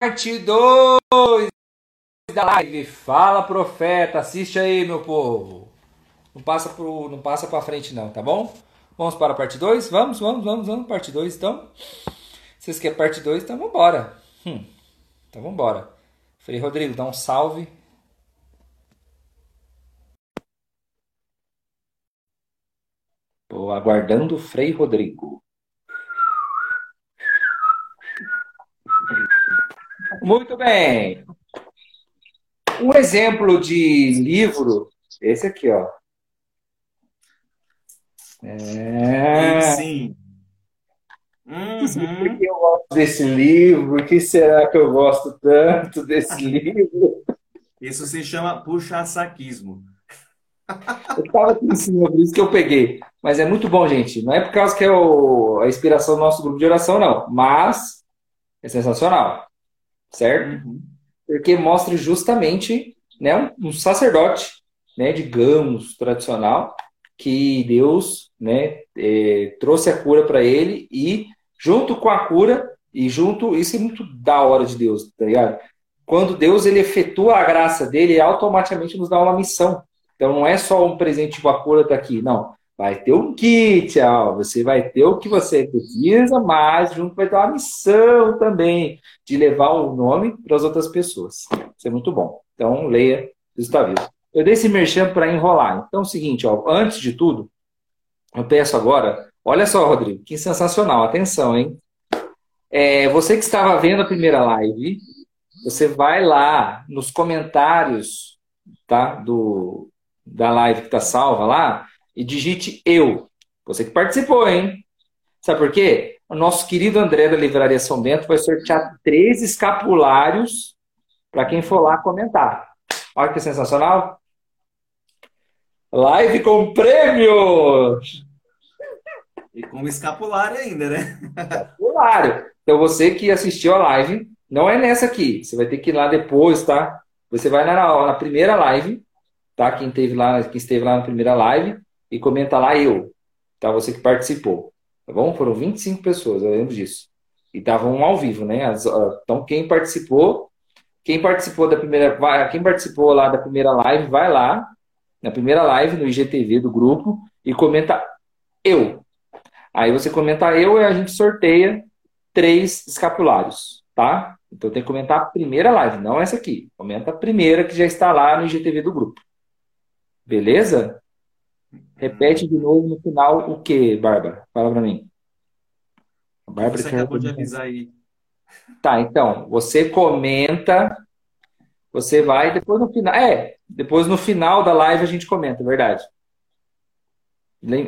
parte 2 da live. Fala, profeta. Assiste aí, meu povo. Não passa pro, não passa para frente não, tá bom? Vamos para a parte 2? Vamos, vamos, vamos, vamos. Parte 2, então. Vocês querem parte 2? Então vamos embora. Hum. Então vamos embora. Frei Rodrigo, dá um salve. Estou aguardando o Frei Rodrigo. Muito bem. Um exemplo de livro, esse aqui, ó. É... Sim. Uhum. Por que eu gosto desse livro? Por que será que eu gosto tanto desse livro? Isso se chama puxa-saquismo. Eu estava cima, por isso que eu peguei. Mas é muito bom, gente. Não é por causa que é o, a inspiração do nosso grupo de oração, não. Mas é sensacional. Certo? Uhum. Porque mostra justamente né, um, sacerdote, né, digamos, tradicional, que Deus né, é, trouxe a cura para ele e junto com a cura e junto isso é muito da hora de Deus, tá ligado? Quando Deus ele efetua a graça dele, ele automaticamente nos dá uma missão. Então não é só um presente tipo a cura tá aqui, não. Vai ter um kit, ó, você vai ter o que você precisa, mas junto vai ter uma missão também de levar o nome para as outras pessoas. Isso é muito bom. Então leia, está vivo. Eu dei esse merchan para enrolar. Então é o seguinte, ó, antes de tudo, eu peço agora, olha só, Rodrigo, que sensacional, atenção, hein? É, você que estava vendo a primeira live, você vai lá nos comentários tá, do, da live que está salva lá e digite eu. Você que participou, hein? Sabe por quê? O nosso querido André da Livraria São Bento vai sortear três escapulários para quem for lá comentar. Olha que sensacional. Live com prêmios! E com escapulário ainda, né? Escapulário. Então você que assistiu a live, não é nessa aqui. Você vai ter que ir lá depois, tá? Você vai na, na primeira live, tá? Quem, teve lá, quem esteve lá na primeira live e comenta lá eu, tá? Você que participou, tá bom? Foram 25 pessoas, eu lembro disso. E estavam ao vivo, né? As, então quem participou, quem participou da primeira, quem participou lá da primeira live, vai lá na primeira live no IGTV do grupo e comenta eu. Aí você comenta eu e a gente sorteia três escapulários, tá? Então tem que comentar a primeira live, não essa aqui. Comenta a primeira que já está lá no IGTV do grupo. Beleza? Repete de novo no final o que, Bárbara? Fala para mim. A Bárbara você acabou de avisar aí. Tá, então, você comenta você vai depois no final. É, depois no final da live a gente comenta, verdade.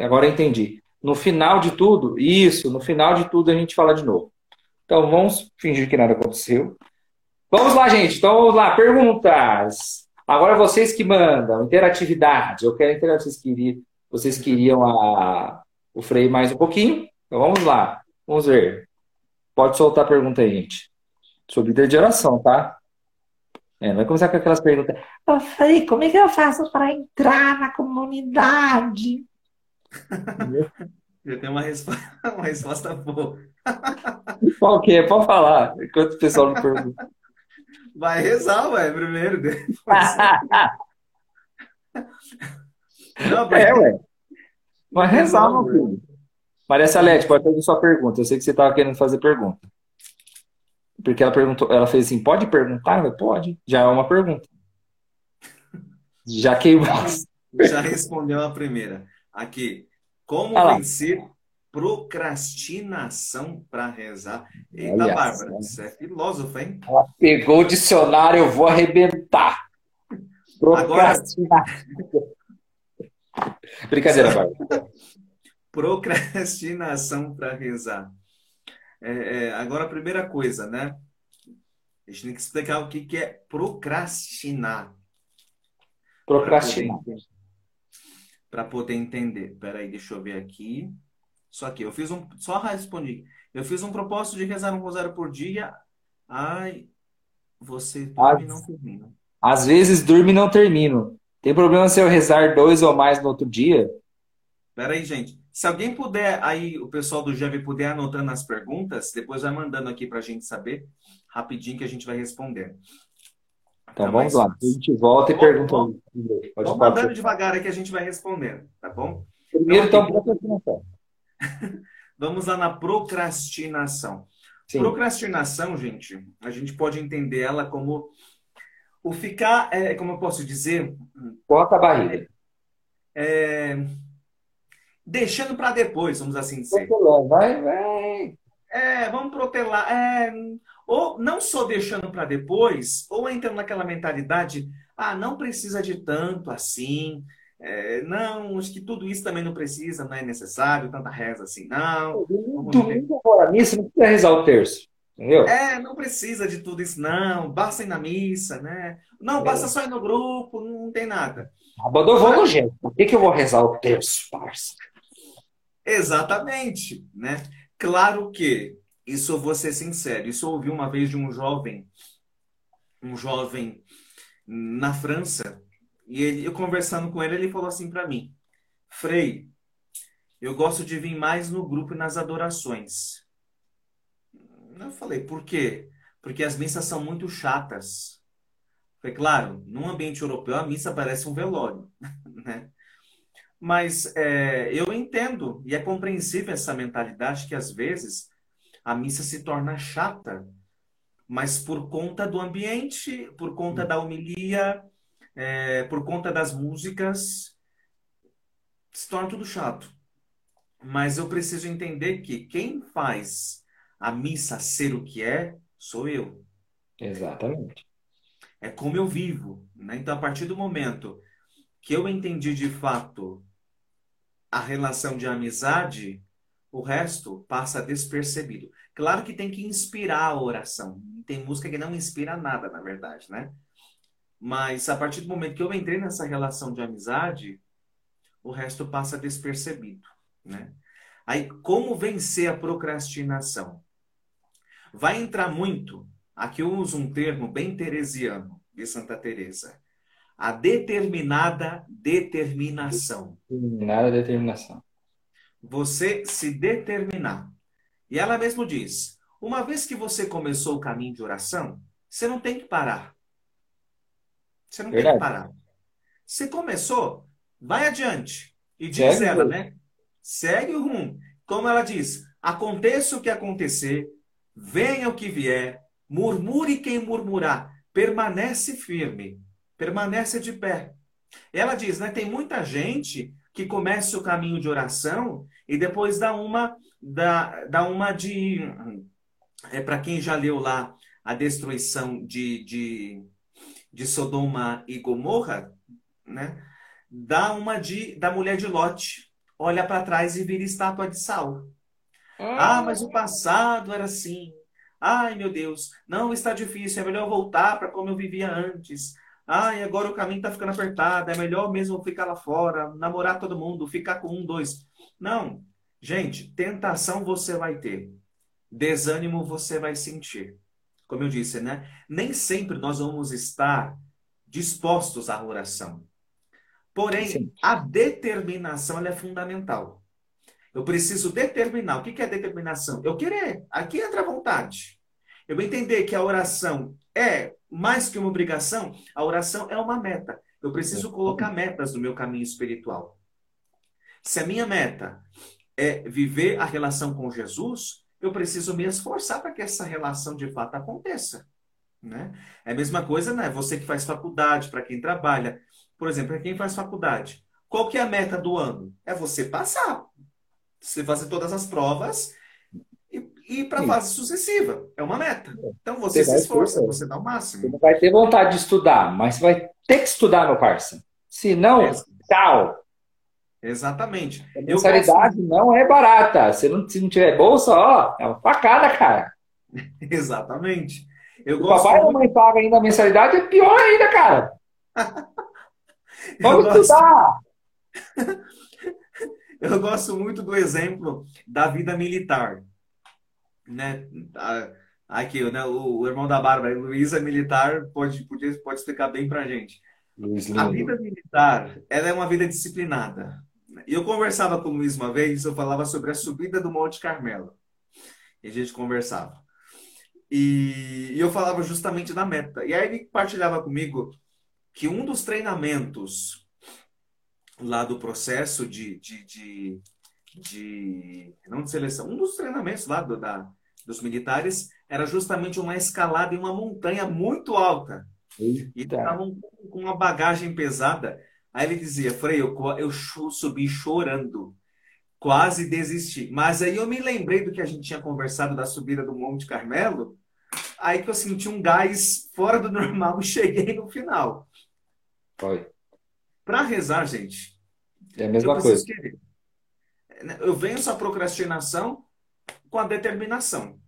Agora eu entendi. No final de tudo, isso, no final de tudo a gente fala de novo. Então vamos fingir que nada aconteceu. Vamos lá, gente. Então vamos lá, perguntas. Agora vocês que mandam, interatividade. Eu quero interatividade. Vocês queriam, vocês queriam a, o freio mais um pouquinho? Então vamos lá. Vamos ver. Pode soltar a pergunta aí, gente. Sobre líder de oração, tá? É, vai começar com aquelas perguntas. Eu falei, como é que eu faço para entrar na comunidade? Eu tenho uma resposta, uma resposta boa. Qual que é? Pode falar, enquanto o pessoal não pergunta. Vai rezar, ué, primeiro. Não, É, ué. Vai rezar, meu filho. Maria Salete, pode fazer sua pergunta. Eu sei que você estava querendo fazer pergunta. Porque ela perguntou, ela fez assim, pode perguntar? Eu, pode. Já é uma pergunta. Já queimou. Já respondeu a primeira. Aqui. Como ah vencer procrastinação para rezar? Eita, Olha Bárbara, você é filósofa, hein? Ela pegou o dicionário, eu vou arrebentar. Procrastinar. Agora... Brincadeira, Bárbara. Procrastinação para rezar. É, é, agora, a primeira coisa, né? A gente tem que explicar o que, que é procrastinar. Procrastinar. Para poder, entender. Peraí, deixa eu ver aqui. Só que eu fiz um. Só respondi. Eu fiz um propósito de rezar um rosário por dia. Ai, você dorme e não termina. Às vezes durmo e não termino. Tem problema se eu rezar dois ou mais no outro dia? Peraí, gente. Se alguém puder, aí o pessoal do GEV puder anotando as perguntas, depois vai mandando aqui para a gente saber, rapidinho que a gente vai responder. Então tá vamos lá, a gente volta e pergunta. Vamos, vamos mandando devagar aí que a gente vai respondendo, tá bom? Primeiro, então, então procrastinação. vamos lá na procrastinação. Sim. Procrastinação, gente, a gente pode entender ela como o ficar, é, como eu posso dizer? Corta a barriga. É, deixando para depois, vamos assim dizer. Vai, vai. É, vamos protelar. É, ou não só deixando para depois, ou entrando naquela mentalidade, ah, não precisa de tanto assim. É, não, acho que tudo isso também não precisa, não é necessário, tanta reza assim, não. Domingo agora missa, não precisa rezar o terço. Entendeu? É, não precisa de tudo isso, não. Basta ir na missa, né? Não, basta só ir no grupo, não tem nada. Sábado eu vou no jeito. Por que, que eu vou rezar o terço, parça? Exatamente, né? Claro que, isso eu vou ser sincero, isso eu ouvi uma vez de um jovem, um jovem na França, e ele, eu conversando com ele, ele falou assim para mim, Frei, eu gosto de vir mais no grupo e nas adorações. Eu falei, por quê? Porque as missas são muito chatas. Foi claro, num ambiente europeu a missa parece um velório, né? Mas é, eu entendo e é compreensível essa mentalidade que às vezes a missa se torna chata, mas por conta do ambiente, por conta da homilia, é, por conta das músicas, se torna tudo chato. Mas eu preciso entender que quem faz a missa ser o que é, sou eu. Exatamente. É como eu vivo. Né? Então, a partir do momento que eu entendi de fato a relação de amizade, o resto passa despercebido. Claro que tem que inspirar a oração. Tem música que não inspira nada, na verdade, né? Mas a partir do momento que eu entrei nessa relação de amizade, o resto passa despercebido, né? Aí, como vencer a procrastinação? Vai entrar muito, aqui eu uso um termo bem teresiano, de Santa Teresa a determinada determinação. Determinada determinação. Você se determinar. E ela mesmo diz: uma vez que você começou o caminho de oração, você não tem que parar. Você não Verdade. tem que parar. Você começou, vai adiante. E diz Segue ela, né? Segue o rumo. Como ela diz: aconteça o que acontecer, venha o que vier, murmure quem murmurar, permanece firme permanece de pé. Ela diz, né, tem muita gente que começa o caminho de oração e depois dá uma dá, dá uma de é para quem já leu lá a destruição de, de, de Sodoma e Gomorra, né? Dá uma de da mulher de Lot, olha para trás e vira estátua de sal. Ah. ah, mas o passado era assim. Ai, meu Deus, não está difícil, é melhor voltar para como eu vivia antes. E agora o caminho está ficando apertado, é melhor mesmo ficar lá fora, namorar todo mundo, ficar com um, dois. Não. Gente, tentação você vai ter. Desânimo você vai sentir. Como eu disse, né? Nem sempre nós vamos estar dispostos à oração. Porém, Sim. a determinação é fundamental. Eu preciso determinar. O que é determinação? Eu querer. Aqui entra a vontade. Eu entender que a oração é mais que uma obrigação, a oração é uma meta. Eu preciso colocar metas no meu caminho espiritual. Se a minha meta é viver a relação com Jesus, eu preciso me esforçar para que essa relação de fato aconteça. Né? É a mesma coisa, né? Você que faz faculdade, para quem trabalha. Por exemplo, para quem faz faculdade. Qual que é a meta do ano? É você passar. Você fazer todas as provas e para a fase sucessiva. É uma meta. Então você, você se esforça, ter, você dá o máximo. Você não vai ter vontade de estudar, mas você vai ter que estudar, meu parça. Se não, é. tchau. Exatamente. A mensalidade gosto... não é barata. Se não, se não tiver bolsa, ó, é uma facada, cara. Exatamente. Eu o gosto papai e a mamãe pagam ainda a mensalidade, é pior ainda, cara. Vamos gosto... estudar! Eu gosto muito do exemplo da vida militar né? Aqui, né? O, irmão da Bárbara, Luiz é militar, pode, pode, pode explicar bem pra gente. A vida militar, ela é uma vida disciplinada. E eu conversava com o Luiz uma vez, eu falava sobre a subida do Monte Carmelo. E a gente conversava. E, e eu falava justamente da meta. E aí ele partilhava comigo que um dos treinamentos lá do processo de, de, de, de não de seleção, um dos treinamentos lá do, da, dos militares era justamente uma escalada em uma montanha muito alta. Eita. E estavam com uma bagagem pesada. Aí ele dizia, Frei, eu, eu subi chorando, quase desisti. Mas aí eu me lembrei do que a gente tinha conversado da subida do Monte Carmelo, aí que eu senti um gás fora do normal e cheguei no final. Foi. Para rezar, gente. É a mesma coisa. Querer. Eu venço a procrastinação com a determinação.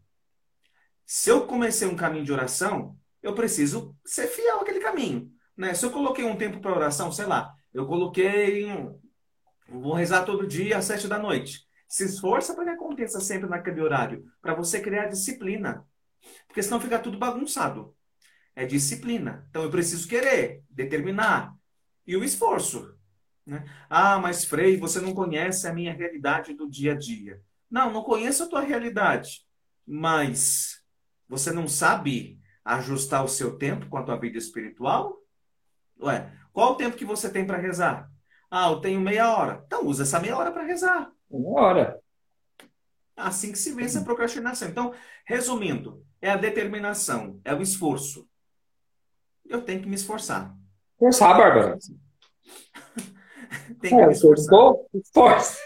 Se eu comecei um caminho de oração, eu preciso ser fiel àquele caminho. Né? Se eu coloquei um tempo para oração, sei lá, eu coloquei um, vou rezar todo dia às sete da noite. Se esforça para que aconteça sempre naquele horário, para você criar disciplina. Porque senão fica tudo bagunçado. É disciplina. Então eu preciso querer, determinar. E o esforço. Né? Ah, mas Frei, você não conhece a minha realidade do dia a dia. Não, não conheço a tua realidade. Mas você não sabe ajustar o seu tempo com a tua vida espiritual? Ué, qual o tempo que você tem para rezar? Ah, eu tenho meia hora. Então usa essa meia hora para rezar. Uma hora. Assim que se vence a procrastinação. Então, resumindo, é a determinação, é o esforço. Eu tenho que me esforçar. Forçar, Bárbara. tem que é, me esforçar. Esforço.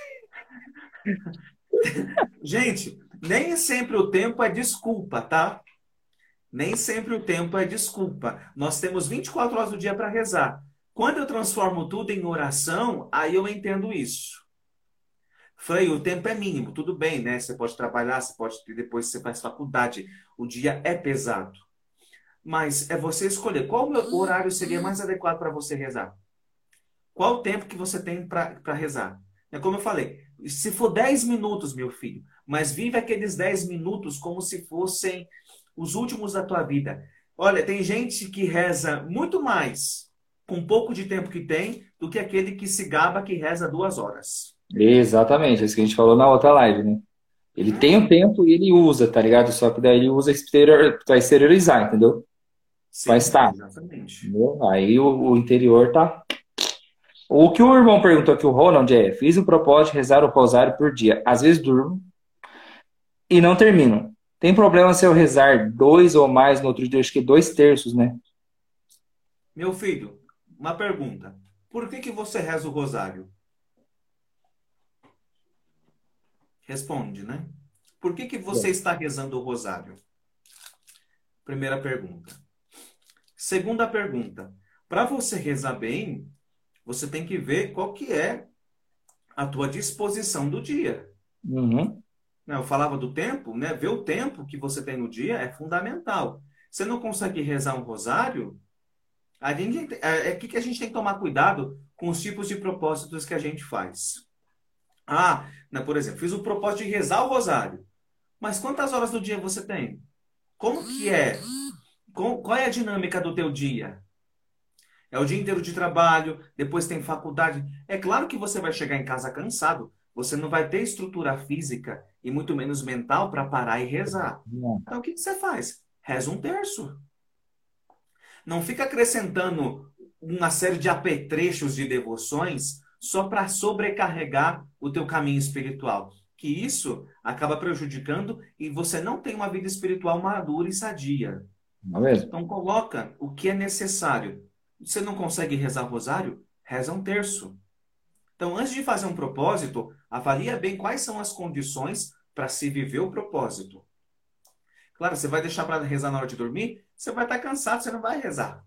Gente, nem sempre o tempo é desculpa, tá? Nem sempre o tempo é desculpa. Nós temos 24 horas do dia para rezar. Quando eu transformo tudo em oração, aí eu entendo isso. Frei, o tempo é mínimo, tudo bem, né? Você pode trabalhar, você pode depois você faz faculdade. O dia é pesado. Mas é você escolher qual horário seria mais adequado para você rezar. Qual o tempo que você tem para rezar? É como eu falei, se for 10 minutos, meu filho, mas vive aqueles 10 minutos como se fossem os últimos da tua vida. Olha, tem gente que reza muito mais com pouco de tempo que tem do que aquele que se gaba que reza duas horas. Exatamente, é isso que a gente falou na outra live, né? Ele tem o tempo e ele usa, tá ligado? Só que daí ele usa exterior, para exteriorizar, entendeu? Sim, Mas tá. Exatamente. Aí o, o, interior tá. O que o irmão perguntou aqui, o Ronald, é: fiz o propósito de rezar o rosário por dia. Às vezes durmo e não termino. Tem problema se eu rezar dois ou mais no outro dia, acho que dois terços, né? Meu filho, uma pergunta. Por que, que você reza o rosário? Responde, né? Por que, que você está rezando o rosário? Primeira pergunta. Segunda pergunta. Para você rezar bem, você tem que ver qual que é a tua disposição do dia. Uhum. Né, eu falava do tempo, né? Ver o tempo que você tem no dia é fundamental. Você não consegue rezar um rosário, a gente, é, é que, que a gente tem que tomar cuidado com os tipos de propósitos que a gente faz. Ah, né, por exemplo, fiz o propósito de rezar o rosário. Mas quantas horas do dia você tem? Como que é? Qual é a dinâmica do teu dia? É o dia inteiro de trabalho, depois tem faculdade. É claro que você vai chegar em casa cansado, você não vai ter estrutura física e muito menos mental para parar e rezar. Então o que, que você faz? Reza um terço. Não fica acrescentando uma série de apetrechos de devoções só para sobrecarregar o teu caminho espiritual. Que isso acaba prejudicando e você não tem uma vida espiritual madura e sadia. Não é mesmo? Então coloca o que é necessário. Você não consegue rezar rosário? Reza um terço. Então, antes de fazer um propósito, avalia bem quais são as condições para se viver o propósito. Claro, você vai deixar para rezar na hora de dormir, você vai estar cansado, você não vai rezar.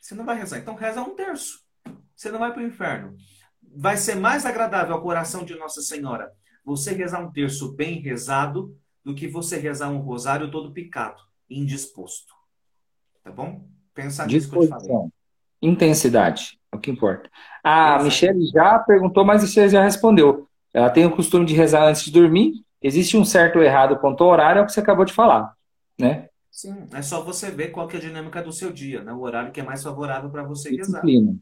Você não vai rezar. Então, reza um terço. Você não vai para o inferno. Vai ser mais agradável ao coração de Nossa Senhora você rezar um terço bem rezado do que você rezar um rosário todo picado, indisposto. Tá bom? Pensa nisso que eu te falei. Intensidade, é o que importa. A Michelle já perguntou, mas você já respondeu. Ela tem o costume de rezar antes de dormir. Existe um certo ou errado quanto ao horário, é o que você acabou de falar, né? Sim, é só você ver qual que é a dinâmica do seu dia, né? O horário que é mais favorável para você Disciplina. rezar.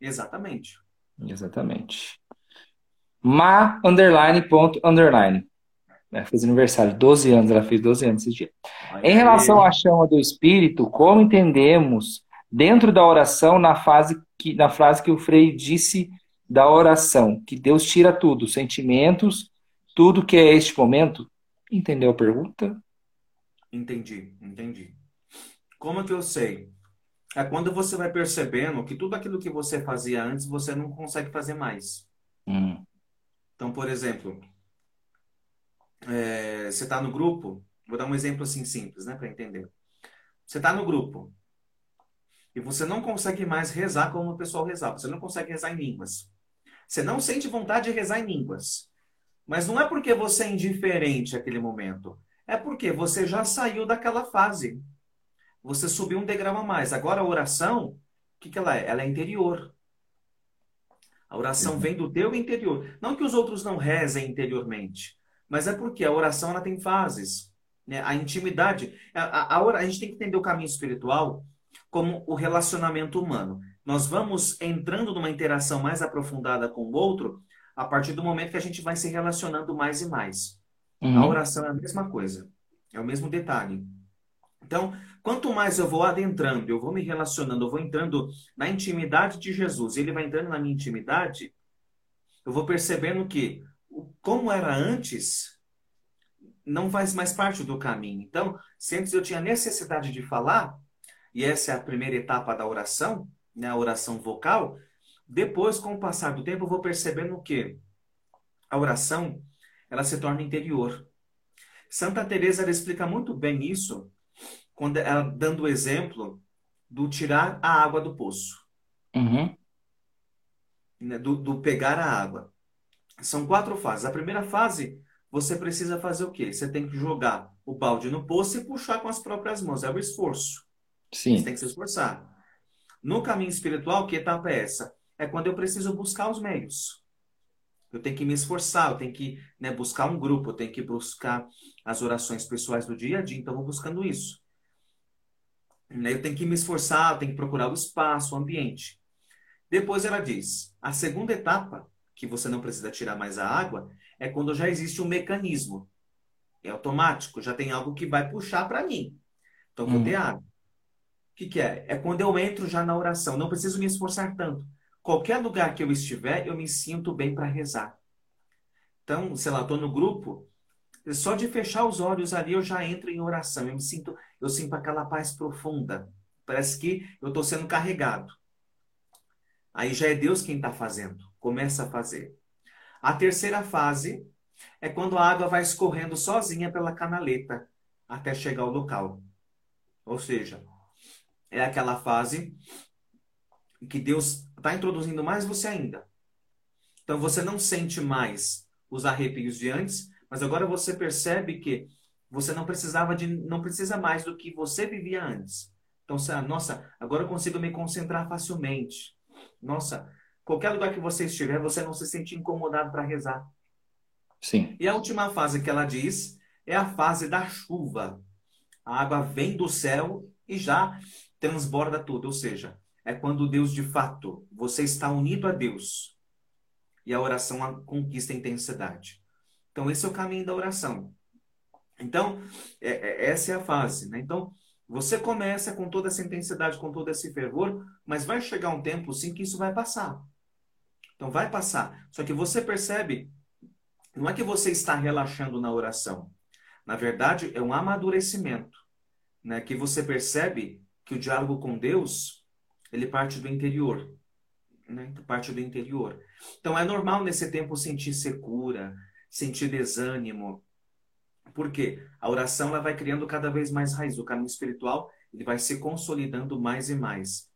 Exatamente. Exatamente. Ma, underline, ponto, underline. É, fez aniversário, 12 anos, ela fez 12 anos esse dia. Em relação à chama do Espírito, como entendemos dentro da oração, na, fase que, na frase que o Frei disse da oração, que Deus tira tudo, sentimentos, tudo que é este momento? Entendeu a pergunta? Entendi, entendi. Como que eu sei? É quando você vai percebendo que tudo aquilo que você fazia antes, você não consegue fazer mais. Hum. Então, por exemplo, é, você está no grupo, vou dar um exemplo assim simples, né, para entender. Você está no grupo e você não consegue mais rezar como o pessoal rezava. Você não consegue rezar em línguas. Você não sente vontade de rezar em línguas. Mas não é porque você é indiferente àquele momento. É porque você já saiu daquela fase. Você subiu um degrau a mais. Agora a oração, o que, que ela é? Ela é interior. A oração vem do teu interior. Não que os outros não rezem interiormente, mas é porque a oração ela tem fases. Né? A intimidade. A, a, a, a gente tem que entender o caminho espiritual como o relacionamento humano. Nós vamos entrando numa interação mais aprofundada com o outro a partir do momento que a gente vai se relacionando mais e mais. Uhum. A oração é a mesma coisa. É o mesmo detalhe. Então, quanto mais eu vou adentrando, eu vou me relacionando, eu vou entrando na intimidade de Jesus, ele vai entrando na minha intimidade, eu vou percebendo que como era antes, não faz mais parte do caminho. Então, se antes eu tinha necessidade de falar, e essa é a primeira etapa da oração, né, a oração vocal, depois, com o passar do tempo, eu vou percebendo que a oração ela se torna interior. Santa Teresa explica muito bem isso quando ela dando o exemplo do tirar a água do poço, uhum. né, do, do pegar a água. São quatro fases. A primeira fase, você precisa fazer o quê? Você tem que jogar o balde no poço e puxar com as próprias mãos. É o esforço. Sim. Você tem que se esforçar. No caminho espiritual, que etapa é essa? É quando eu preciso buscar os meios. Eu tenho que me esforçar, eu tenho que né, buscar um grupo, eu tenho que buscar as orações pessoais do dia a dia, então eu vou buscando isso. Né, eu tenho que me esforçar, eu tenho que procurar o espaço, o ambiente. Depois ela diz: a segunda etapa que você não precisa tirar mais a água, é quando já existe um mecanismo. É automático, já tem algo que vai puxar para mim. Então, vou hum. ter água. O que, que é? É quando eu entro já na oração. Não preciso me esforçar tanto. Qualquer lugar que eu estiver, eu me sinto bem para rezar. Então, sei lá, estou no grupo, só de fechar os olhos ali eu já entro em oração. Eu me sinto, eu sinto aquela paz profunda. Parece que eu estou sendo carregado. Aí já é Deus quem está fazendo começa a fazer. A terceira fase é quando a água vai escorrendo sozinha pela canaleta até chegar ao local. Ou seja, é aquela fase que Deus está introduzindo mais você ainda. Então você não sente mais os arrepios de antes, mas agora você percebe que você não precisava de, não precisa mais do que você vivia antes. Então, nossa, agora eu consigo me concentrar facilmente. Nossa, Qualquer lugar que você estiver, você não se sente incomodado para rezar. Sim. E a última fase que ela diz é a fase da chuva. A água vem do céu e já transborda tudo. Ou seja, é quando Deus de fato, você está unido a Deus. E a oração conquista intensidade. Então, esse é o caminho da oração. Então, é, é, essa é a fase. Né? Então, você começa com toda essa intensidade, com todo esse fervor, mas vai chegar um tempo, sim, que isso vai passar. Então vai passar. Só que você percebe, não é que você está relaxando na oração. Na verdade, é um amadurecimento, né? Que você percebe que o diálogo com Deus, ele parte do interior, né? Parte do interior. Então é normal nesse tempo sentir secura, sentir desânimo. Por quê? A oração ela vai criando cada vez mais raiz. O caminho espiritual ele vai se consolidando mais e mais.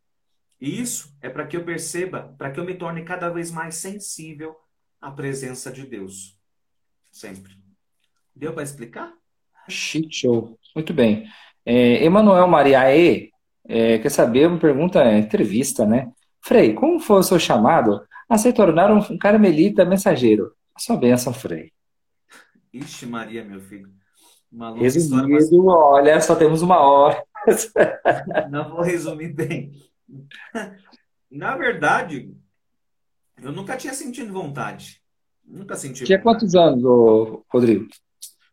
E isso é para que eu perceba, para que eu me torne cada vez mais sensível à presença de Deus. Sempre. Deu para explicar? Shit show. Muito bem. É, Emanuel Mariae é, quer saber, uma pergunta, é, entrevista, né? Frei, como foi o seu chamado a se tornar um carmelita mensageiro? A sua bênção, Frei. Ixi, Maria, meu filho. Resumido, mas... olha, só temos uma hora. Não vou resumir bem. Na verdade, Eu nunca tinha sentido vontade. Nunca senti. Tinha quantos anos, Rodrigo?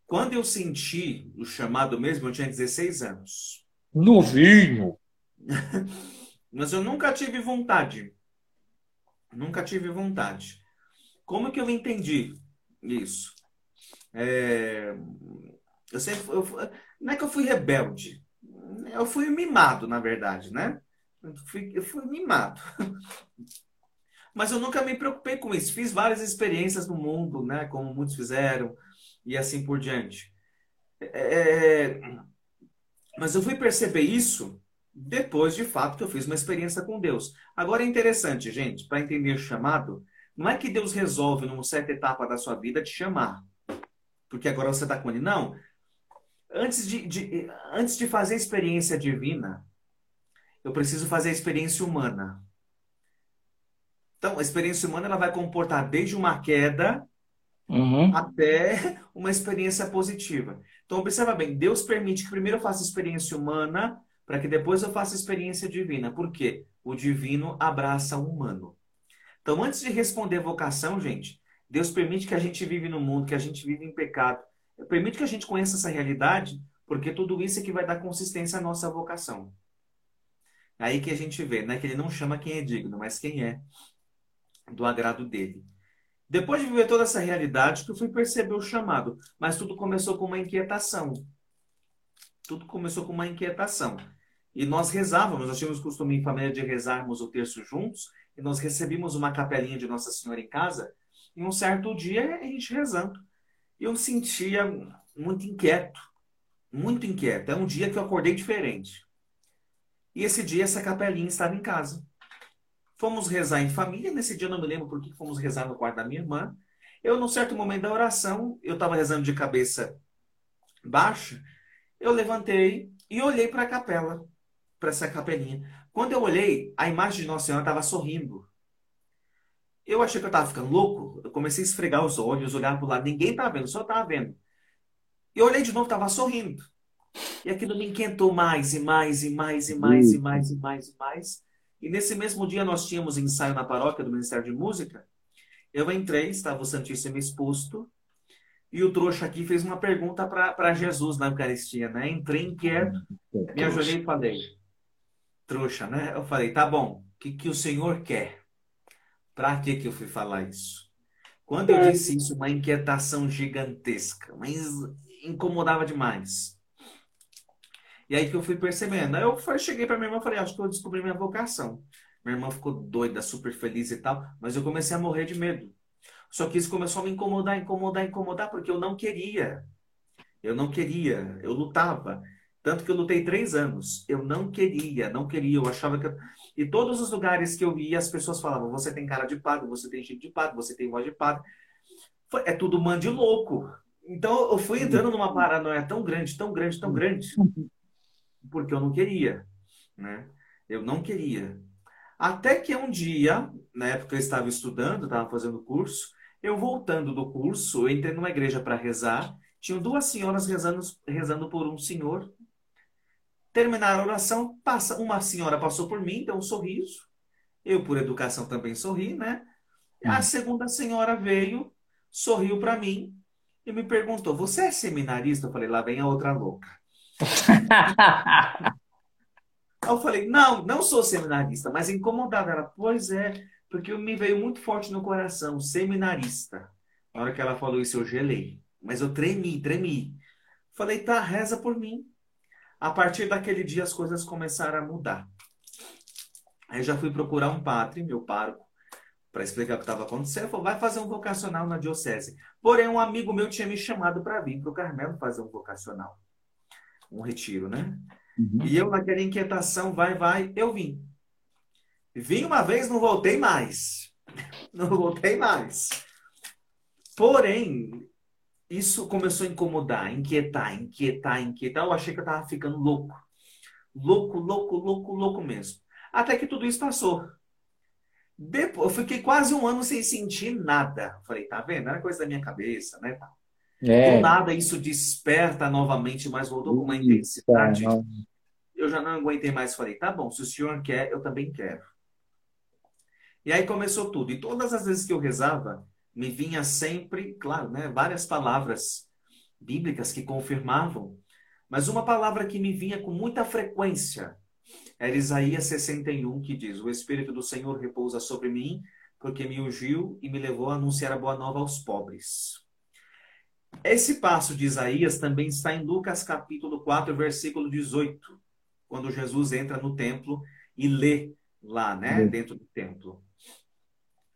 Quando eu senti o chamado mesmo, eu tinha 16 anos. Novinho! Mas eu nunca tive vontade. Nunca tive vontade. Como que eu entendi isso? É... Eu sempre, eu, não é que eu fui rebelde. Eu fui mimado, na verdade, né? Eu fui, eu fui mimado. Mas eu nunca me preocupei com isso. Fiz várias experiências no mundo, né? Como muitos fizeram, e assim por diante. É... Mas eu fui perceber isso depois, de fato, que eu fiz uma experiência com Deus. Agora é interessante, gente, para entender o chamado, não é que Deus resolve, numa certa etapa da sua vida, te chamar. Porque agora você está com ele. Não. Antes de, de, antes de fazer a experiência divina, eu preciso fazer a experiência humana. Então, a experiência humana ela vai comportar desde uma queda uhum. até uma experiência positiva. Então, observa bem, Deus permite que primeiro eu faça experiência humana para que depois eu faça experiência divina. Por quê? O divino abraça o humano. Então, antes de responder vocação, gente, Deus permite que a gente vive no mundo, que a gente vive em pecado. Permite que a gente conheça essa realidade, porque tudo isso é que vai dar consistência à nossa vocação. Aí que a gente vê, né? Que ele não chama quem é digno, mas quem é do agrado dele. Depois de viver toda essa realidade, que eu fui perceber o chamado, mas tudo começou com uma inquietação. Tudo começou com uma inquietação. E nós rezávamos, nós tínhamos costume em família de rezarmos o terço juntos, e nós recebíamos uma capelinha de Nossa Senhora em casa, e um certo dia a gente rezando. Eu sentia muito inquieto, muito inquieto. É um dia que eu acordei diferente. E esse dia essa capelinha estava em casa. Fomos rezar em família. Nesse dia eu não me lembro por que fomos rezar no quarto da minha irmã. Eu, num certo momento da oração, eu estava rezando de cabeça baixa. Eu levantei e olhei para a capela, para essa capelinha. Quando eu olhei, a imagem de Nossa Senhora estava sorrindo. Eu achei que eu estava ficando louco. Eu comecei a esfregar os olhos, olhar para o lado. Ninguém estava vendo, só estava vendo. E eu olhei de novo, estava sorrindo. E aquilo me inquietou mais e mais e mais e mais e mais e mais e mais. E nesse mesmo dia nós tínhamos ensaio na paróquia do Ministério de Música. Eu entrei, estava o Santíssimo exposto, e o trouxa aqui fez uma pergunta para Jesus na Eucaristia, né? Entrei inquieto, me ajoelhei e falei, trouxa, né? Eu falei, tá bom, o que, que o Senhor quer? Para que, que eu fui falar isso? Quando eu disse isso, uma inquietação gigantesca, mas incomodava demais. E aí que eu fui percebendo. Aí eu cheguei para minha irmã e falei, acho que eu descobri minha vocação. Minha irmã ficou doida, super feliz e tal, mas eu comecei a morrer de medo. Só que isso começou a me incomodar, incomodar, incomodar, porque eu não queria. Eu não queria, eu lutava. Tanto que eu lutei três anos. Eu não queria, não queria. Eu achava que. Eu... E todos os lugares que eu ia, as pessoas falavam: você tem cara de padre, você tem jeito de padre, você tem voz de padre. É tudo man de louco. Então eu fui entrando numa paranoia tão grande, tão grande, tão grande, porque eu não queria, né? Eu não queria. Até que um dia, na época eu estava estudando, estava fazendo curso, eu voltando do curso, eu entrei numa igreja para rezar, tinham duas senhoras rezando, rezando por um senhor. Terminaram a oração, passa, uma senhora passou por mim, deu um sorriso. Eu, por educação, também sorri, né? A hum. segunda senhora veio, sorriu para mim e me perguntou: Você é seminarista? Eu falei: Lá vem a outra louca. Eu falei, não, não sou seminarista, mas incomodada. Ela, pois é, porque me veio muito forte no coração, seminarista. Na hora que ela falou isso, eu gelei. Mas eu tremi, tremi. Falei, tá, reza por mim. A partir daquele dia as coisas começaram a mudar. Aí já fui procurar um padre, meu pároco, para explicar o que estava acontecendo. Ele falou, vai fazer um vocacional na diocese. Porém, um amigo meu tinha me chamado para vir para o Carmelo fazer um vocacional um retiro, né? Uhum. E eu, naquela inquietação, vai, vai, eu vim. Vim uma vez, não voltei mais. Não voltei mais. Porém, isso começou a incomodar, inquietar, inquietar, inquietar. Eu achei que eu estava ficando louco. Louco, louco, louco, louco mesmo. Até que tudo isso passou. Depois, eu fiquei quase um ano sem sentir nada. Falei, tá vendo? Era coisa da minha cabeça, né? É. Do nada isso desperta novamente, mas voltou com uma intensidade. Não. Eu já não aguentei mais. Falei, tá bom, se o senhor quer, eu também quero. E aí começou tudo. E todas as vezes que eu rezava, me vinha sempre, claro, né, várias palavras bíblicas que confirmavam, mas uma palavra que me vinha com muita frequência era Isaías 61, que diz: O Espírito do Senhor repousa sobre mim, porque me ungiu e me levou a anunciar a boa nova aos pobres. Esse passo de Isaías também está em Lucas capítulo 4, versículo 18, quando Jesus entra no templo e lê lá, né, uhum. dentro do templo.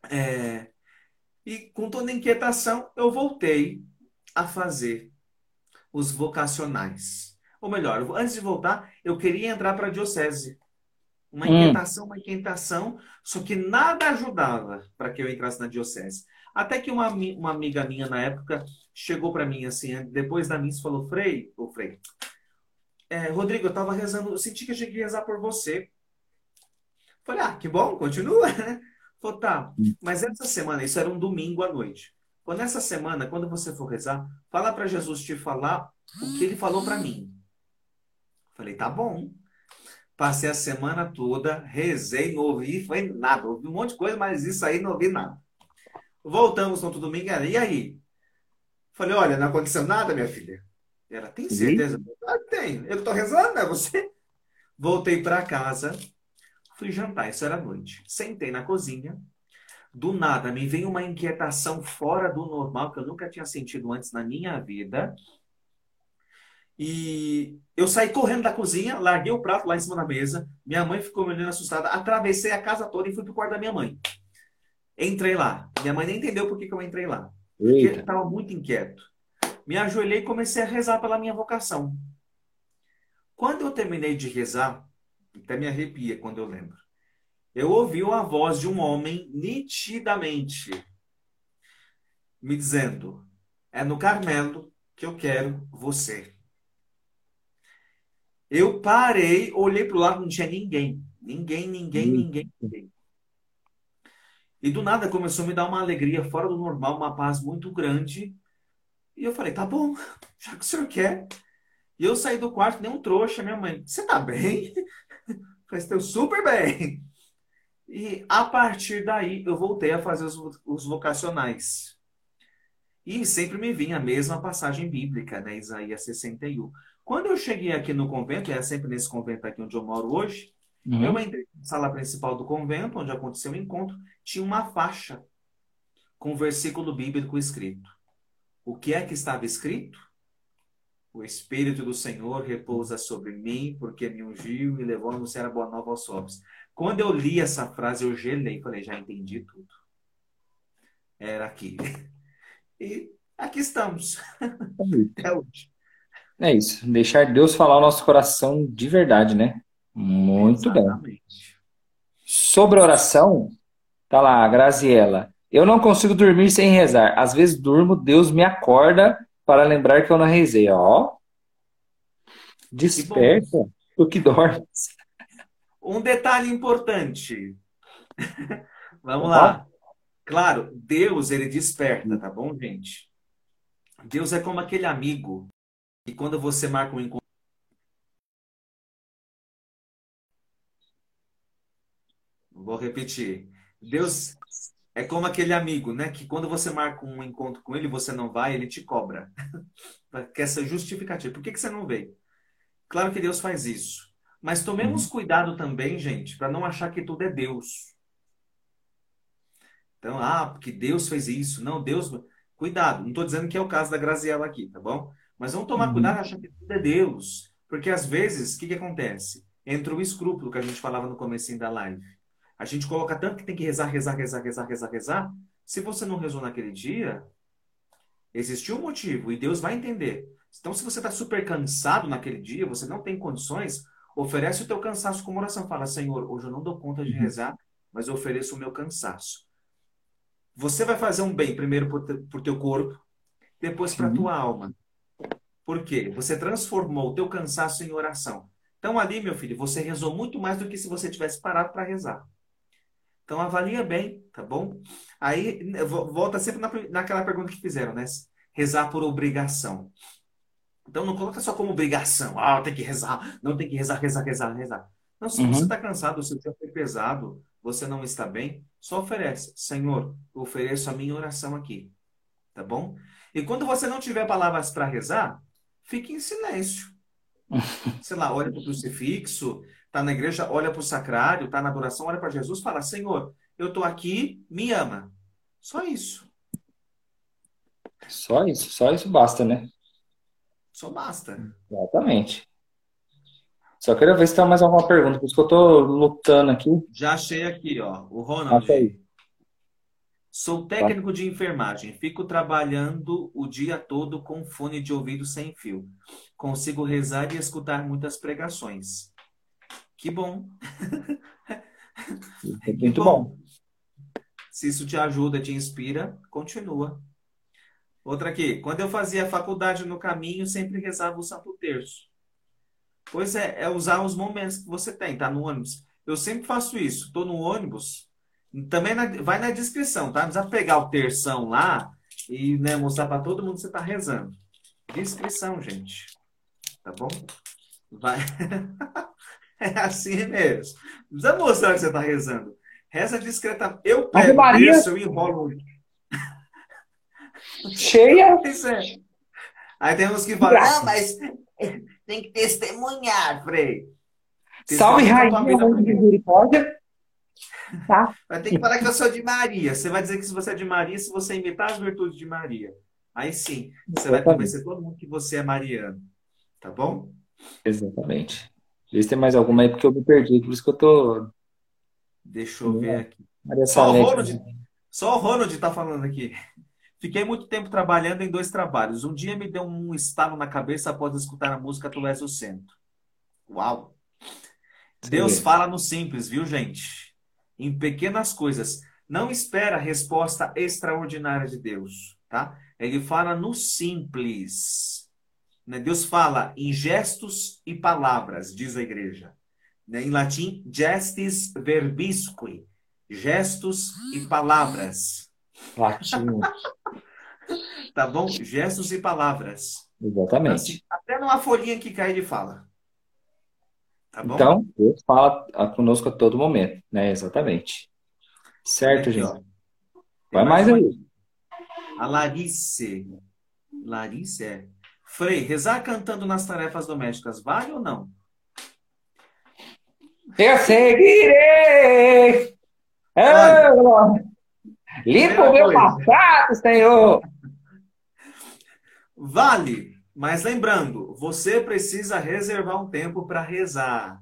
É, e com toda inquietação, eu voltei a fazer os vocacionais. Ou melhor, antes de voltar, eu queria entrar para a diocese. Uma hum. inquietação, uma inquietação, só que nada ajudava para que eu entrasse na diocese. Até que uma, uma amiga minha na época chegou para mim assim, depois da missa, falou: Frei, ô Frei, é, Rodrigo, eu estava rezando, eu senti que eu tinha que rezar por você. Falei, ah, que bom, continua, né? Falei, tá, mas essa semana, isso era um domingo à noite. Quando essa semana, quando você for rezar, fala para Jesus te falar o que ele falou para mim. Falei, tá bom. Passei a semana toda, rezei, não ouvi, foi nada. Ouvi um monte de coisa, mas isso aí não ouvi nada. Voltamos no outro domingo, e aí? Falei, olha, não aconteceu nada, minha filha. Ela, tem certeza? Ah, tenho. Eu estou rezando, é você? Voltei para casa, fui jantar, isso era noite. Sentei na cozinha, do nada me vem uma inquietação fora do normal que eu nunca tinha sentido antes na minha vida. E eu saí correndo da cozinha, larguei o prato lá em cima da mesa. Minha mãe ficou me olhando assustada. Atravessei a casa toda e fui pro quarto da minha mãe. Entrei lá. Minha mãe nem entendeu por que, que eu entrei lá. Porque eu estava muito inquieto. Me ajoelhei e comecei a rezar pela minha vocação. Quando eu terminei de rezar, até me arrepia quando eu lembro eu ouvi a voz de um homem nitidamente me dizendo: É no Carmelo que eu quero você. Eu parei, olhei para o lado, não tinha ninguém. Ninguém, ninguém, ninguém, ninguém. E do nada começou a me dar uma alegria fora do normal, uma paz muito grande. E eu falei, tá bom, já que o senhor quer. E eu saí do quarto, nem um trouxa, minha mãe, você tá bem? Falei, estou super bem. E a partir daí eu voltei a fazer os, os vocacionais. E sempre me vinha a mesma passagem bíblica, né? Isaías 61. Quando eu cheguei aqui no convento, é sempre nesse convento aqui onde eu moro hoje, uhum. eu entrei na sala principal do convento, onde aconteceu o encontro, tinha uma faixa com um versículo bíblico escrito. O que é que estava escrito? O Espírito do Senhor repousa sobre mim, porque me ungiu e levou a anunciar a boa nova aos pobres. Quando eu li essa frase, eu gelei. Falei, já entendi tudo. Era aqui. E aqui estamos. É hoje. É isso. Deixar Deus falar o nosso coração de verdade, né? Muito Exatamente. bem. Sobre oração, tá lá, a Graziela. Eu não consigo dormir sem rezar. Às vezes durmo, Deus me acorda para lembrar que eu não rezei. Ó. Desperta o que dorme. Um detalhe importante. Vamos lá. Claro, Deus, ele desperta, tá bom, gente? Deus é como aquele amigo que quando você marca um encontro. Vou repetir. Deus é como aquele amigo, né? Que quando você marca um encontro com ele, você não vai, ele te cobra. Quer ser justificativo. Por que, que você não veio? Claro que Deus faz isso. Mas tomemos uhum. cuidado também, gente, para não achar que tudo é Deus. Então, ah, porque Deus fez isso. Não, Deus. Cuidado, não estou dizendo que é o caso da Graziela aqui, tá bom? Mas vamos tomar uhum. cuidado achar que tudo é Deus. Porque às vezes, o que, que acontece? Entra o escrúpulo que a gente falava no começo da live. A gente coloca tanto que tem que rezar, rezar, rezar, rezar, rezar, rezar. Se você não rezou naquele dia, existiu um motivo e Deus vai entender. Então, se você está super cansado naquele dia, você não tem condições, Oferece o teu cansaço como oração. Fala, Senhor, hoje eu não dou conta de uhum. rezar, mas eu ofereço o meu cansaço. Você vai fazer um bem primeiro para o teu corpo, depois para a tua alma. Por quê? Você transformou o teu cansaço em oração. Então ali, meu filho, você rezou muito mais do que se você tivesse parado para rezar. Então avalia bem, tá bom? Aí volta sempre na, naquela pergunta que fizeram, né? Rezar por obrigação. Então não coloca só como obrigação. Ah, tem que rezar, não tem que rezar, rezar, rezar, rezar. Não, se uhum. você está cansado, se o dia foi pesado, você não está bem, só oferece. Senhor, eu ofereço a minha oração aqui. Tá bom? E quando você não tiver palavras para rezar, fique em silêncio. Sei lá, olha para o crucifixo, tá na igreja, olha para o sacrário, tá na adoração, olha para Jesus, fala: Senhor, eu estou aqui, me ama. Só isso. Só isso, só isso basta, né? Só basta. Exatamente. Só queria ver se tem mais alguma pergunta, por isso que eu tô lutando aqui. Já achei aqui, ó. O Ronald. Sou técnico de enfermagem. Fico trabalhando o dia todo com fone de ouvido sem fio. Consigo rezar e escutar muitas pregações. Que bom. Muito bom. bom. Se isso te ajuda, te inspira, continua. Outra aqui. Quando eu fazia faculdade no caminho, sempre rezava o Santo Terço. Pois é, é usar os momentos que você tem, tá no ônibus. Eu sempre faço isso. Tô no ônibus, também na, vai na descrição, tá? Não precisa pegar o terção lá e né, mostrar para todo mundo que você tá rezando. Descrição, gente. Tá bom? Vai. é assim mesmo. Não precisa mostrar que você tá rezando. Reza discretamente. Eu pego o terço, eu enrolo Cheia. É. Aí tem uns que falam, ah, mas tem que testemunhar, Frei. Salve, Rainha, misericórdia. Tá? Vai ter que falar que eu sou de Maria. Você vai dizer que se você é de Maria, se você imitar as virtudes de Maria. Aí sim, você vai convencer todo mundo que você é mariano. Tá bom? Exatamente. Vê se tem mais alguma aí, porque eu me perdi. Por isso que eu tô. Deixa eu ver aqui. Só, o Ronald, só o Ronald tá falando aqui. Fiquei muito tempo trabalhando em dois trabalhos. Um dia me deu um estalo na cabeça após escutar a música Tu És o Centro. Uau! Sim. Deus fala no simples, viu, gente? Em pequenas coisas. Não espera a resposta extraordinária de Deus, tá? Ele fala no simples. Né? Deus fala em gestos e palavras, diz a igreja. Né? Em latim, gestis verbisque. Gestos e palavras. Latim. tá bom? Gestos e palavras. Exatamente. Assim, até numa folhinha que cai ele fala. Tá bom? Então, Deus fala conosco a todo momento, né? Exatamente. Certo, Aqui, gente? Ó. Vai mais, mais aí. A Larice. Larice é. Frei, rezar cantando nas tarefas domésticas vale ou não? Eu seguirei. Eu... Limpa o meu passado, Senhor. Vale, mas lembrando, você precisa reservar um tempo para rezar.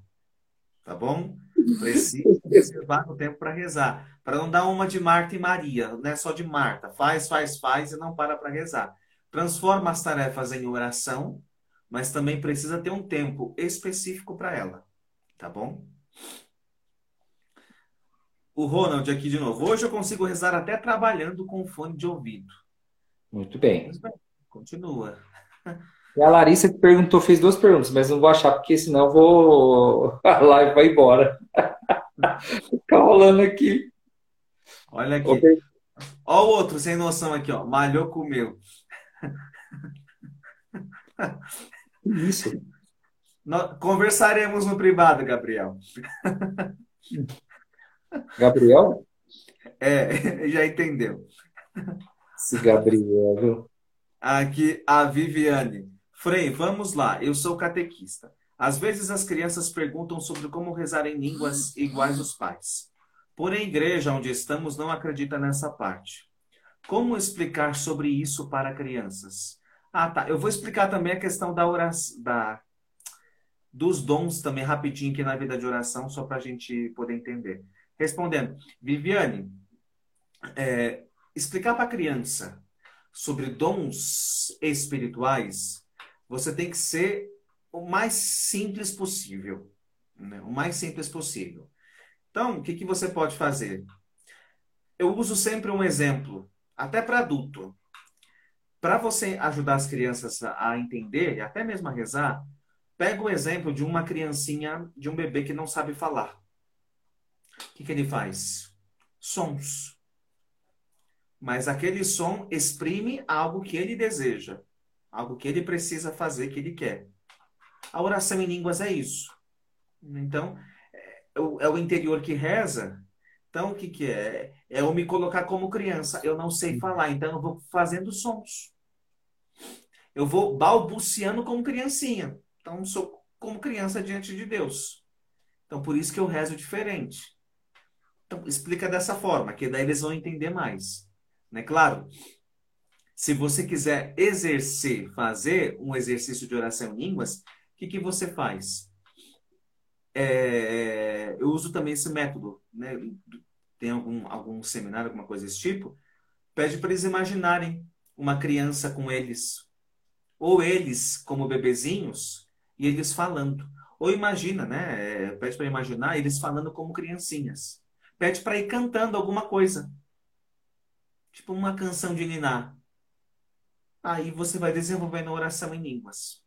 Tá bom? Precisa reservar um tempo para rezar. Para não dar uma de Marta e Maria, não é só de Marta. Faz, faz, faz e não para para rezar. Transforma as tarefas em oração, mas também precisa ter um tempo específico para ela. Tá bom? O Ronald aqui de novo. Hoje eu consigo rezar até trabalhando com fone de ouvido. Muito bem. Continua. E a Larissa que perguntou, fez duas perguntas, mas não vou achar, porque senão vou. A live vai embora. Fica rolando aqui. Olha aqui. Okay. Ó o outro, sem noção aqui, ó. Malhou, comeu. Isso. Nós conversaremos no privado, Gabriel. Gabriel? É, já entendeu. Esse Gabriel, viu? Aqui a Viviane. Frei, vamos lá. Eu sou catequista. Às vezes as crianças perguntam sobre como rezar em línguas iguais aos pais. Porém, a igreja onde estamos não acredita nessa parte. Como explicar sobre isso para crianças? Ah, tá. Eu vou explicar também a questão da oração, da, dos dons também rapidinho aqui na vida de oração, só para a gente poder entender. Respondendo, Viviane, é, explicar para a criança sobre dons espirituais, você tem que ser o mais simples possível. Né? O mais simples possível. Então, o que, que você pode fazer? Eu uso sempre um exemplo, até para adulto. Para você ajudar as crianças a entender, e até mesmo a rezar, pega o exemplo de uma criancinha, de um bebê que não sabe falar. O que, que ele faz? Sons mas aquele som exprime algo que ele deseja, algo que ele precisa fazer, que ele quer. A oração em línguas é isso. Então, é o, é o interior que reza, Então, o que, que é? É eu me colocar como criança. Eu não sei falar, então eu vou fazendo sons. Eu vou balbuciando como criancinha. Então, sou como criança diante de Deus. Então, por isso que eu rezo diferente. Então, explica dessa forma, que daí eles vão entender mais. Né? Claro, se você quiser exercer, fazer um exercício de oração em línguas, o que, que você faz? É, eu uso também esse método, né? Tem algum, algum seminário, alguma coisa desse tipo? Pede para eles imaginarem uma criança com eles, ou eles como bebezinhos, e eles falando. Ou imagina, né? É, pede para imaginar eles falando como criancinhas. Pede para ir cantando alguma coisa. Tipo uma canção de Niná. Aí você vai desenvolvendo oração em línguas.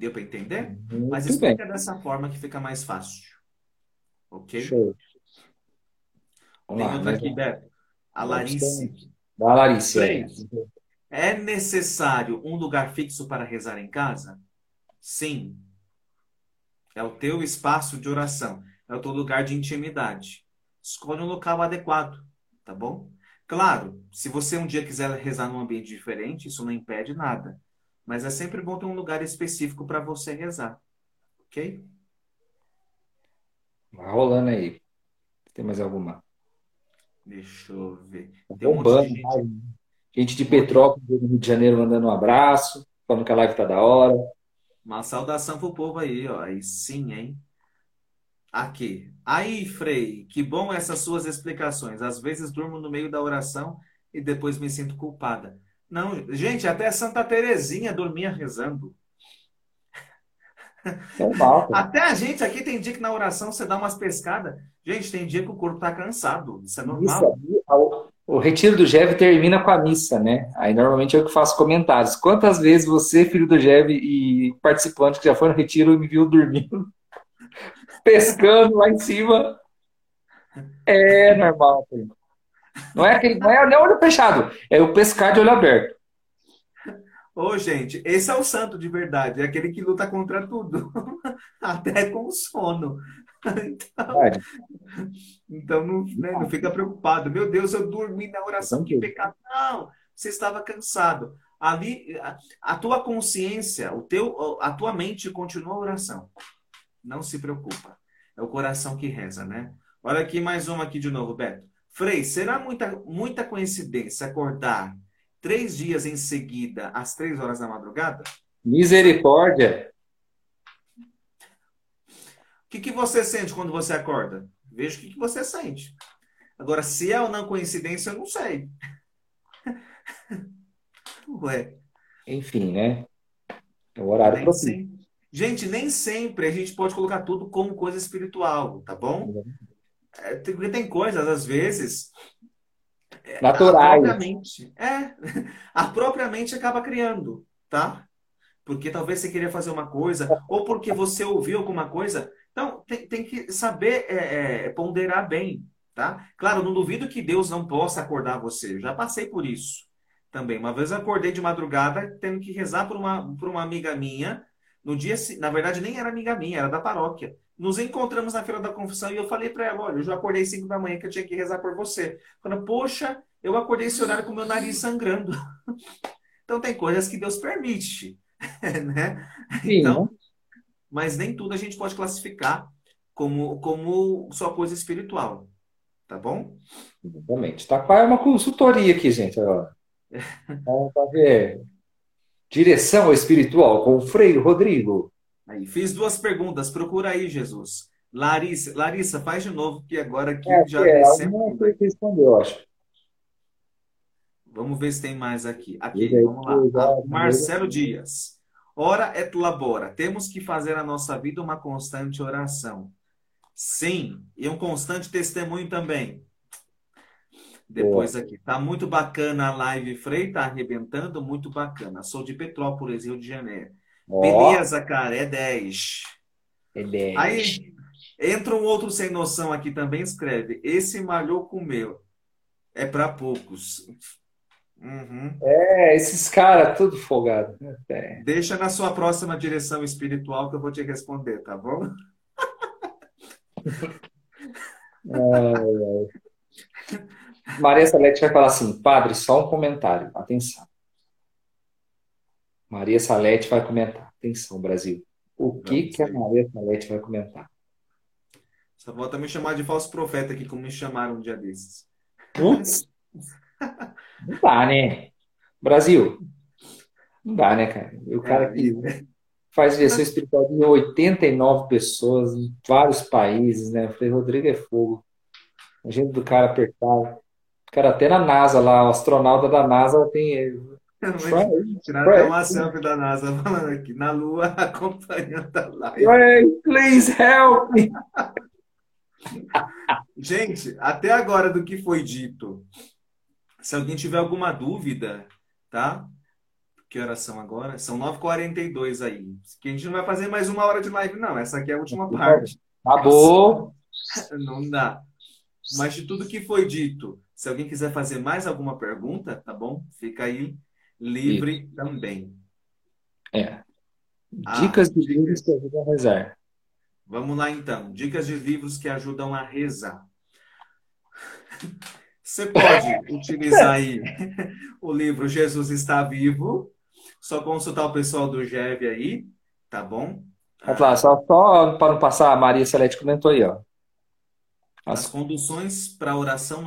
Deu para entender? Muito Mas explica bem. dessa forma que fica mais fácil. Ok? Show. Vamos Tem lá, outra aqui, Beto. A Larice. Da Larice. É. é necessário um lugar fixo para rezar em casa? Sim. É o teu espaço de oração. É o teu lugar de intimidade. Escolhe um local adequado, tá bom? Claro, se você um dia quiser rezar num ambiente diferente, isso não impede nada. Mas é sempre bom ter um lugar específico para você rezar. Ok? Vai rolando aí. Tem mais alguma? Deixa eu ver. Tá Tem um monte de gente... gente de Petrópolis, do Rio de Janeiro, mandando um abraço, falando que a live tá da hora. Uma saudação pro povo aí, ó. Aí sim, hein? Aqui. Aí, Frei, que bom essas suas explicações. Às vezes durmo no meio da oração e depois me sinto culpada. Não, gente, até Santa Terezinha dormia rezando. Até a gente aqui tem dia que na oração você dá umas pescadas. Gente, tem dia que o corpo tá cansado. Isso é normal. Isso, o retiro do GEV termina com a missa, né? Aí normalmente eu que faço comentários. Quantas vezes você, filho do GEV e participante que já foi no retiro, me viu dormindo, pescando lá em cima? É normal. Não é aquele, não é, é olho fechado, é o pescar de olho aberto. Ô, gente, esse é o santo de verdade, é aquele que luta contra tudo, até com o sono. Então, então não, né, não fica preocupado. Meu Deus, eu dormi na oração, que pecado. Não, você estava cansado. Ali, a, a tua consciência, o teu, a tua mente continua a oração. Não se preocupa. É o coração que reza, né? Olha aqui mais uma aqui de novo, Beto. Frei, será muita, muita coincidência acordar três dias em seguida às três horas da madrugada? Misericórdia! O que, que você sente quando você acorda? Veja o que, que você sente. Agora, se é ou não coincidência, eu não sei. Ué. Enfim, né? É o horário propício. Gente, nem sempre a gente pode colocar tudo como coisa espiritual, tá bom? É, porque tem coisas, às vezes. É, Naturais. A própria mente, é, a própria mente acaba criando, tá? Porque talvez você queria fazer uma coisa, ou porque você ouviu alguma coisa então, tem, tem que saber é, é, ponderar bem, tá? Claro, não duvido que Deus não possa acordar você. Eu já passei por isso também. Uma vez eu acordei de madrugada tendo que rezar por uma, por uma amiga minha. No dia, na verdade, nem era amiga minha, era da paróquia. Nos encontramos na fila da confissão e eu falei para ela: olha, eu já acordei 5 da manhã que eu tinha que rezar por você. Falando, poxa, eu acordei esse horário com meu nariz sangrando. então, tem coisas que Deus permite, né? Sim, então, mas nem tudo a gente pode classificar como, como só coisa espiritual. Tá bom? Exatamente. Tá quase uma consultoria aqui, gente. Vamos ver. Direção espiritual com o Frei Rodrigo. Aí, fiz duas perguntas. Procura aí, Jesus. Larissa, Larissa, faz de novo, que agora aqui é, já é, sempre... respondeu, acho. Vamos ver se tem mais aqui. Aqui, vamos lá. Marcelo Dias. Ora et labora. Temos que fazer a nossa vida uma constante oração. Sim, e um constante testemunho também. Depois aqui. Tá muito bacana a live, Frei, tá arrebentando, muito bacana. Sou de Petrópolis, Rio de Janeiro. Oh. Beleza, cara, é 10. É 10. Aí entra um outro sem noção aqui também, escreve. Esse malhou com meu. É para poucos. Uhum. É, esses caras, tudo folgado. É. Deixa na sua próxima direção espiritual que eu vou te responder, tá bom? Maria Salete vai falar assim, padre, só um comentário, atenção. Maria Salete vai comentar, atenção, Brasil. O que, que a Maria Salete vai comentar? Só volta me chamar de falso profeta aqui, como me chamaram um dia desses. Putz! Não dá, né? Brasil. Não dá, né, cara? O cara é, que faz direção espiritual de 89 pessoas em vários países, né? Eu falei, Rodrigo é fogo. A gente do cara apertado. O cara até na NASA lá, o astronauta da NASA tem. Tiraram até uma selfie da NASA falando aqui, na Lua, acompanhando a live. Please help me. Gente, até agora do que foi dito, se alguém tiver alguma dúvida, tá? Que horas são agora? São 9h42 aí. Que a gente não vai fazer mais uma hora de live, não. Essa aqui é a última parte. Acabou. Não dá. Mas de tudo que foi dito, se alguém quiser fazer mais alguma pergunta, tá bom? Fica aí livre também. É. Ah, dicas ah, de livros que ajudam a rezar. Vamos lá então. Dicas de livros que ajudam a rezar. Você pode utilizar aí o livro Jesus está vivo. Só consultar o pessoal do GEV aí, tá bom? Ah, só, só para não passar, a Maria Celeste comentou aí, ó. As, As conduções para a oração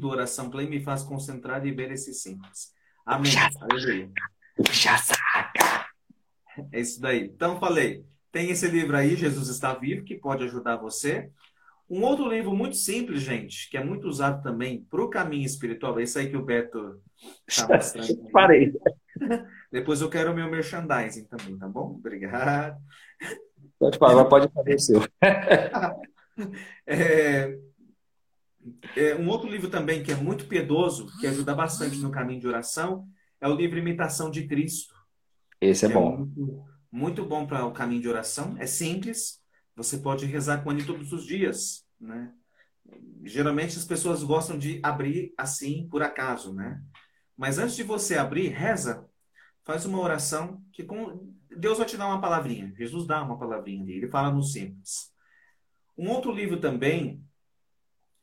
do Oração Play me faz concentrar e ver esse simples. Amém. Aleluia. Puxa saca. É isso daí. Então, falei. Tem esse livro aí, Jesus está vivo, que pode ajudar você. Um outro livro muito simples, gente, que é muito usado também para o caminho espiritual, esse aí que o Beto está mostrando. Parei. Depois eu quero o meu merchandising também, tá bom? Obrigado. Pode falar, pode fazer o seu. é, é, um outro livro também que é muito piedoso, que ajuda bastante no caminho de oração, é o livro Imitação de Cristo. Esse é, é bom. Muito, muito bom para o caminho de oração. É simples, você pode rezar com ele todos os dias, né? Geralmente as pessoas gostam de abrir assim por acaso, né? Mas antes de você abrir, reza, faz uma oração que com Deus vai te dar uma palavrinha. Jesus dá uma palavrinha ali, ele fala no simples. Um outro livro também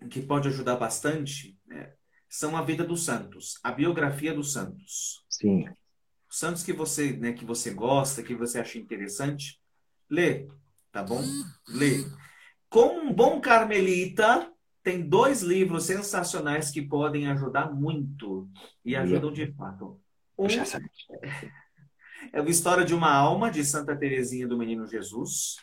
que pode ajudar bastante né, são a vida dos santos, a biografia dos santos. Sim. Santos que você, né, que você gosta, que você acha interessante, lê, tá bom? Lê. Com um bom carmelita, tem dois livros sensacionais que podem ajudar muito e ajudam de fato. Um é a história de uma alma de Santa Teresinha do Menino Jesus,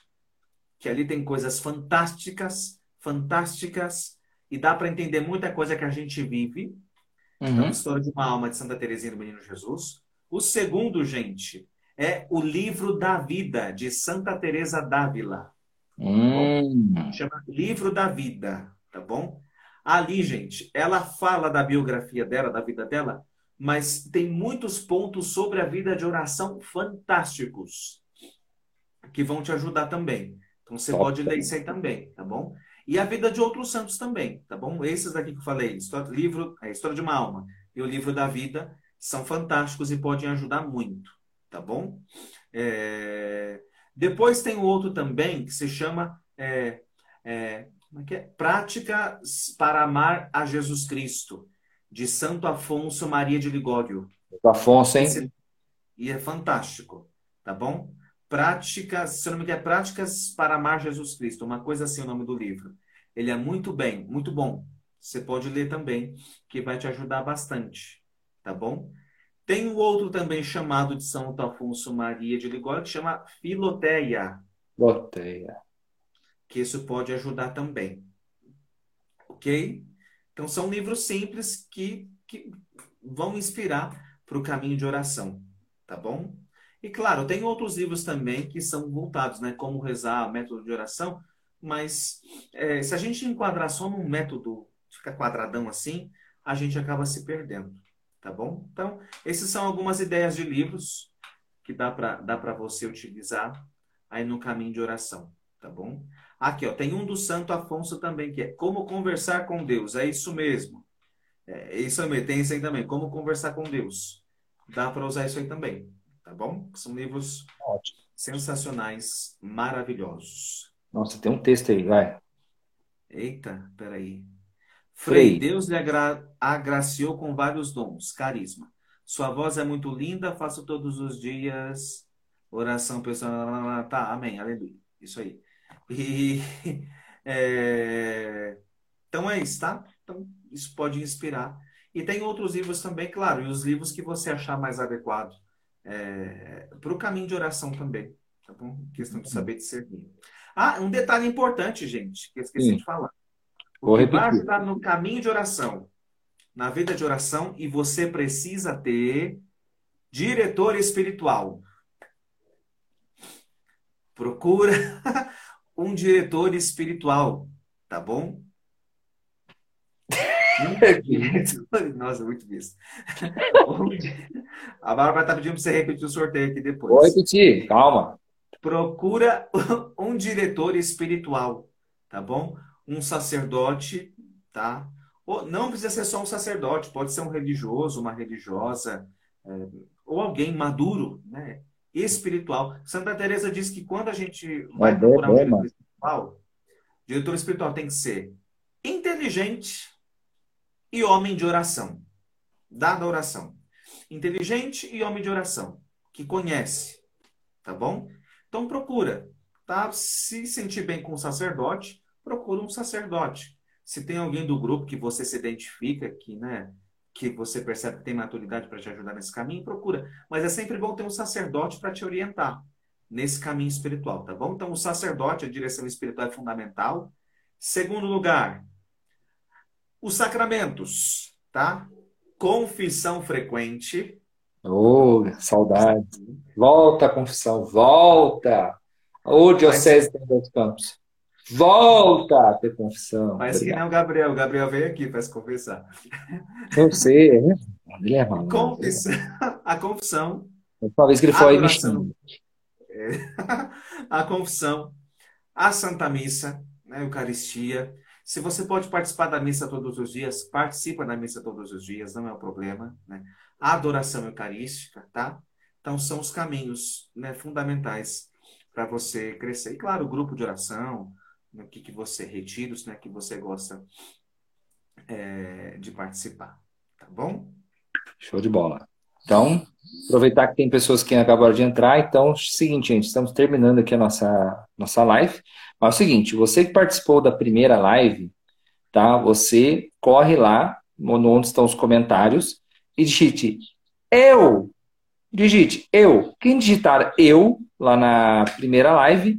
que ali tem coisas fantásticas, fantásticas e dá para entender muita coisa que a gente vive. Uhum. Então, a história de uma alma de Santa Teresinha do Menino Jesus. O segundo, gente, é o livro da vida de Santa Teresa d'Ávila. Hum. Chama Livro da Vida, tá bom? Ali, gente, ela fala da biografia dela, da vida dela, mas tem muitos pontos sobre a vida de oração fantásticos que vão te ajudar também. Então você Top. pode ler isso aí também, tá bom? E a vida de outros santos também, tá bom? Esses daqui que eu falei, história, livro, a história de uma alma e o livro da vida, são fantásticos e podem ajudar muito, tá bom? É... Depois tem o outro também que se chama é, é, é, é? Práticas para Amar a Jesus Cristo, de Santo Afonso Maria de Ligório. Afonso, hein? E é fantástico, tá bom? Práticas, se eu não me engano, é Práticas para Amar Jesus Cristo, uma coisa assim o nome do livro. Ele é muito bem, muito bom. Você pode ler também, que vai te ajudar bastante tá bom? Tem o outro também chamado de São Afonso Maria de Ligório, que chama Filoteia. Filoteia. Que isso pode ajudar também. Ok? Então, são livros simples que, que vão inspirar para o caminho de oração, tá bom? E claro, tem outros livros também que são voltados, né? Como rezar, método de oração, mas é, se a gente enquadrar só num método, fica quadradão assim, a gente acaba se perdendo tá bom? Então, essas são algumas ideias de livros que dá para dá você utilizar aí no caminho de oração, tá bom? Aqui, ó, tem um do Santo Afonso também, que é Como Conversar com Deus. É isso mesmo. É isso mesmo, tem isso aí também. Como Conversar com Deus. Dá para usar isso aí também, tá bom? São livros Ótimo. sensacionais, maravilhosos. Nossa, tem um texto aí, vai. Eita, peraí. Frei, Deus lhe agra agraciou com vários dons, carisma. Sua voz é muito linda, faço todos os dias oração pessoal. Tá, amém, aleluia. Isso aí. E, é... Então é isso, tá? Então isso pode inspirar. E tem outros livros também, claro, e os livros que você achar mais adequado é... para o caminho de oração também. Tá bom? Questão de saber discernir. Ah, um detalhe importante, gente, que eu esqueci Sim. de falar. O que vai ajudar no caminho de oração, na vida de oração, e você precisa ter diretor espiritual. Procura um diretor espiritual, tá bom? Nossa, muito visto. A Bárbara tá pedindo para você repetir o sorteio aqui depois. Vou repetir, calma. Procura um diretor espiritual, tá bom? um sacerdote, tá? Ou, não precisa ser só um sacerdote, pode ser um religioso, uma religiosa, é, ou alguém maduro, né? Espiritual. Santa Teresa diz que quando a gente vai procurar um diretor espiritual, diretor espiritual tem que ser inteligente e homem de oração. Dada oração. Inteligente e homem de oração. Que conhece. Tá bom? Então procura. Tá? Se sentir bem com o sacerdote, procura um sacerdote. Se tem alguém do grupo que você se identifica, que, né, que você percebe que tem maturidade para te ajudar nesse caminho, procura. Mas é sempre bom ter um sacerdote para te orientar nesse caminho espiritual, tá bom? Então, o sacerdote, a direção espiritual é fundamental. Segundo lugar, os sacramentos, tá? Confissão frequente. Oh, saudade. Volta a confissão, volta. Ô, oh, Diocese Mas... de Campos. Volta a ter confissão. Mas que nem o Gabriel. O Gabriel veio aqui para se confessar. Eu sei, né? Ele é mal. Confissão, a confissão. Uma vez que ele foi me é, A confissão, a Santa Missa, né, a Eucaristia. Se você pode participar da missa todos os dias, participa da missa todos os dias, não é o um problema. Né? A adoração eucarística, tá? Então, são os caminhos né, fundamentais para você crescer. E, claro, o grupo de oração, no que, que você retira, né, que você gosta é, de participar. Tá bom? Show de bola. Então, aproveitar que tem pessoas que acabaram de entrar. Então, seguinte, gente, estamos terminando aqui a nossa, nossa live. Mas é o seguinte, você que participou da primeira live, tá? Você corre lá, onde estão os comentários, e digite eu. Digite eu. Quem digitar eu lá na primeira live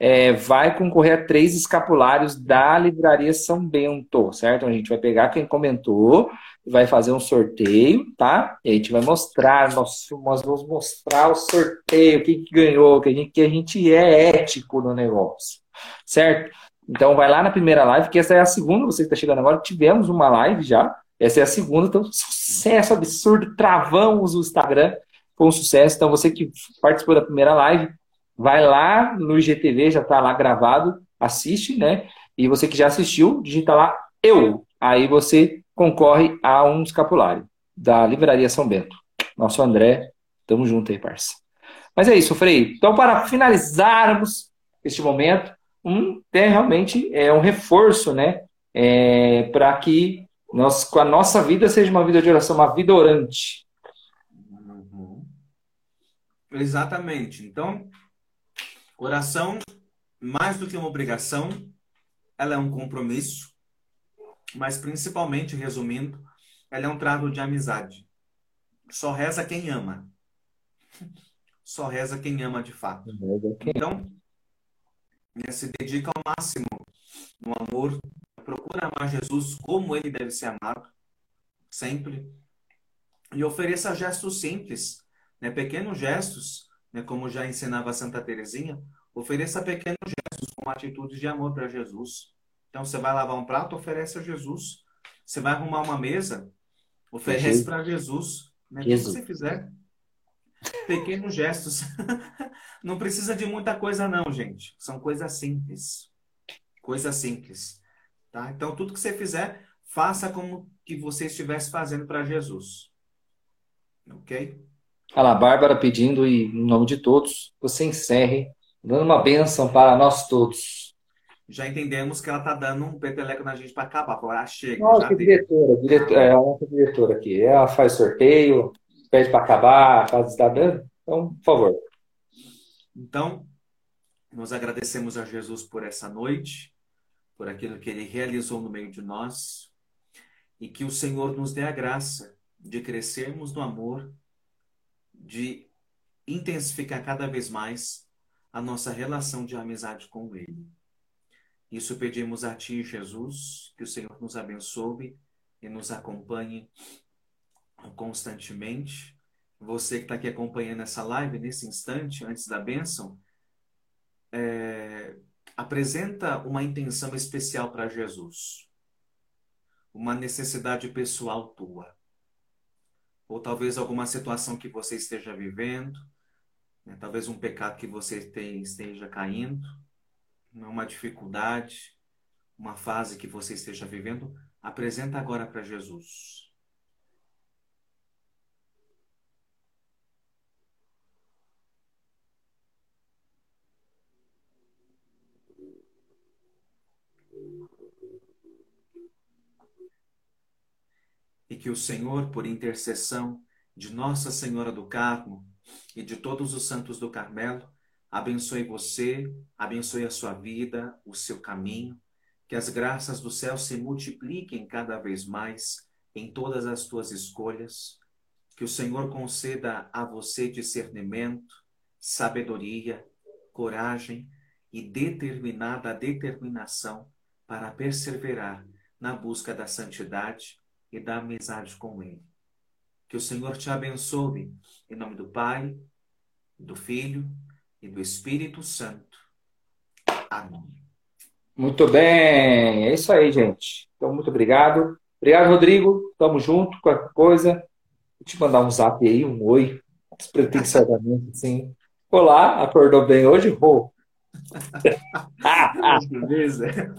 é, vai concorrer a três escapulários da Livraria São Bento, certo? A gente vai pegar quem comentou, vai fazer um sorteio, tá? E a gente vai mostrar, nós, nós vamos mostrar o sorteio, quem que ganhou, que a, gente, que a gente é ético no negócio, certo? Então vai lá na primeira live, que essa é a segunda, você que está chegando agora, tivemos uma live já, essa é a segunda, então sucesso absurdo, travamos o Instagram com sucesso. Então você que participou da primeira live, vai lá no IGTV, já está lá gravado, assiste, né? E você que já assistiu, digita lá eu. Aí você concorre a um escapulário da Livraria São Bento. Nosso André, tamo junto aí, parça. Mas é isso, Frei. Então, para finalizarmos este momento, um, é, realmente é um reforço, né? É, para que nós, a nossa vida seja uma vida de oração, uma vida orante. Uhum. Exatamente. Então, Oração, mais do que uma obrigação, ela é um compromisso, mas principalmente, resumindo, ela é um trato de amizade. Só reza quem ama. Só reza quem ama de fato. Então, né, se dedica ao máximo no amor, procura amar Jesus como ele deve ser amado, sempre. E ofereça gestos simples, né, pequenos gestos né, como já ensinava Santa Teresinha, ofereça pequenos gestos com atitudes de amor para Jesus. Então, você vai lavar um prato, oferece a Jesus. Você vai arrumar uma mesa, oferece para Jesus. Né? Jesus. O que você fizer, pequenos gestos. não precisa de muita coisa, não, gente. São coisas simples. Coisas simples. Tá? Então, tudo que você fizer, faça como que você estivesse fazendo para Jesus. Ok? Olha lá, Bárbara pedindo, e em nome de todos, você encerre, dando uma bênção para nós todos. Já entendemos que ela tá dando um peteleco na gente para acabar. Falar, ah, chega. Nossa, diretora, diretora, é a nossa diretora aqui. Ela faz sorteio, pede para acabar, caso está dando. Então, por favor. Então, nós agradecemos a Jesus por essa noite, por aquilo que ele realizou no meio de nós, e que o Senhor nos dê a graça de crescermos no amor, de intensificar cada vez mais a nossa relação de amizade com Ele. Isso pedimos a Ti, Jesus, que o Senhor nos abençoe e nos acompanhe constantemente. Você que está aqui acompanhando essa live nesse instante, antes da bênção, é, apresenta uma intenção especial para Jesus, uma necessidade pessoal tua, ou talvez alguma situação que você esteja vivendo, né, talvez um pecado que você esteja caindo, uma dificuldade, uma fase que você esteja vivendo, apresenta agora para Jesus. E que o Senhor, por intercessão de Nossa Senhora do Carmo e de todos os santos do Carmelo, abençoe você, abençoe a sua vida, o seu caminho, que as graças do céu se multipliquem cada vez mais em todas as tuas escolhas, que o Senhor conceda a você discernimento, sabedoria, coragem e determinada determinação para perseverar na busca da santidade e da amizade com Ele. Que o Senhor te abençoe, em nome do Pai, do Filho e do Espírito Santo. Amém. Muito bem, é isso aí, gente. Então, muito obrigado. Obrigado, Rodrigo. Tamo junto, qualquer coisa. Vou te mandar um zap aí, um oi. Despretensiosamente, assim. Olá, acordou bem hoje? Beleza.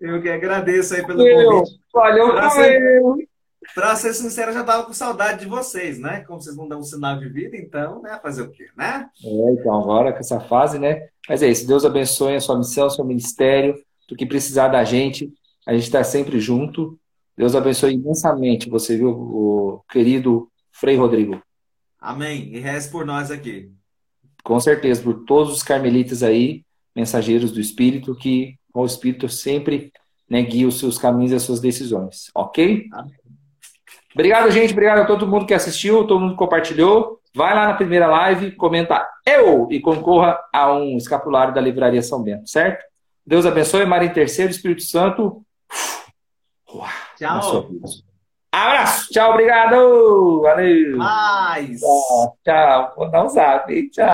Eu que agradeço aí pelo convite. Valeu, ser, pra ser sincero, eu já tava com saudade de vocês, né? Como vocês não dão um sinal de vida, então, né? Fazer o quê, né? É, então, agora com essa fase, né? Mas é isso. Deus abençoe a sua missão, o seu ministério. Do que precisar da gente, a gente está sempre junto. Deus abençoe imensamente você, viu, o querido Frei Rodrigo. Amém. E reze por nós aqui. Com certeza, por todos os carmelitas aí, mensageiros do Espírito, que o Espírito sempre né, guia os seus caminhos e as suas decisões. Ok? Amém. Obrigado, gente. Obrigado a todo mundo que assistiu, todo mundo que compartilhou. Vai lá na primeira live, comenta eu e concorra a um escapulário da Livraria São Bento, certo? Deus abençoe, Maria Terceiro, Espírito Santo. Tchau. Abraço. Tchau, obrigado. Valeu. Mais. Tchau. Vou dar um zap. Tchau.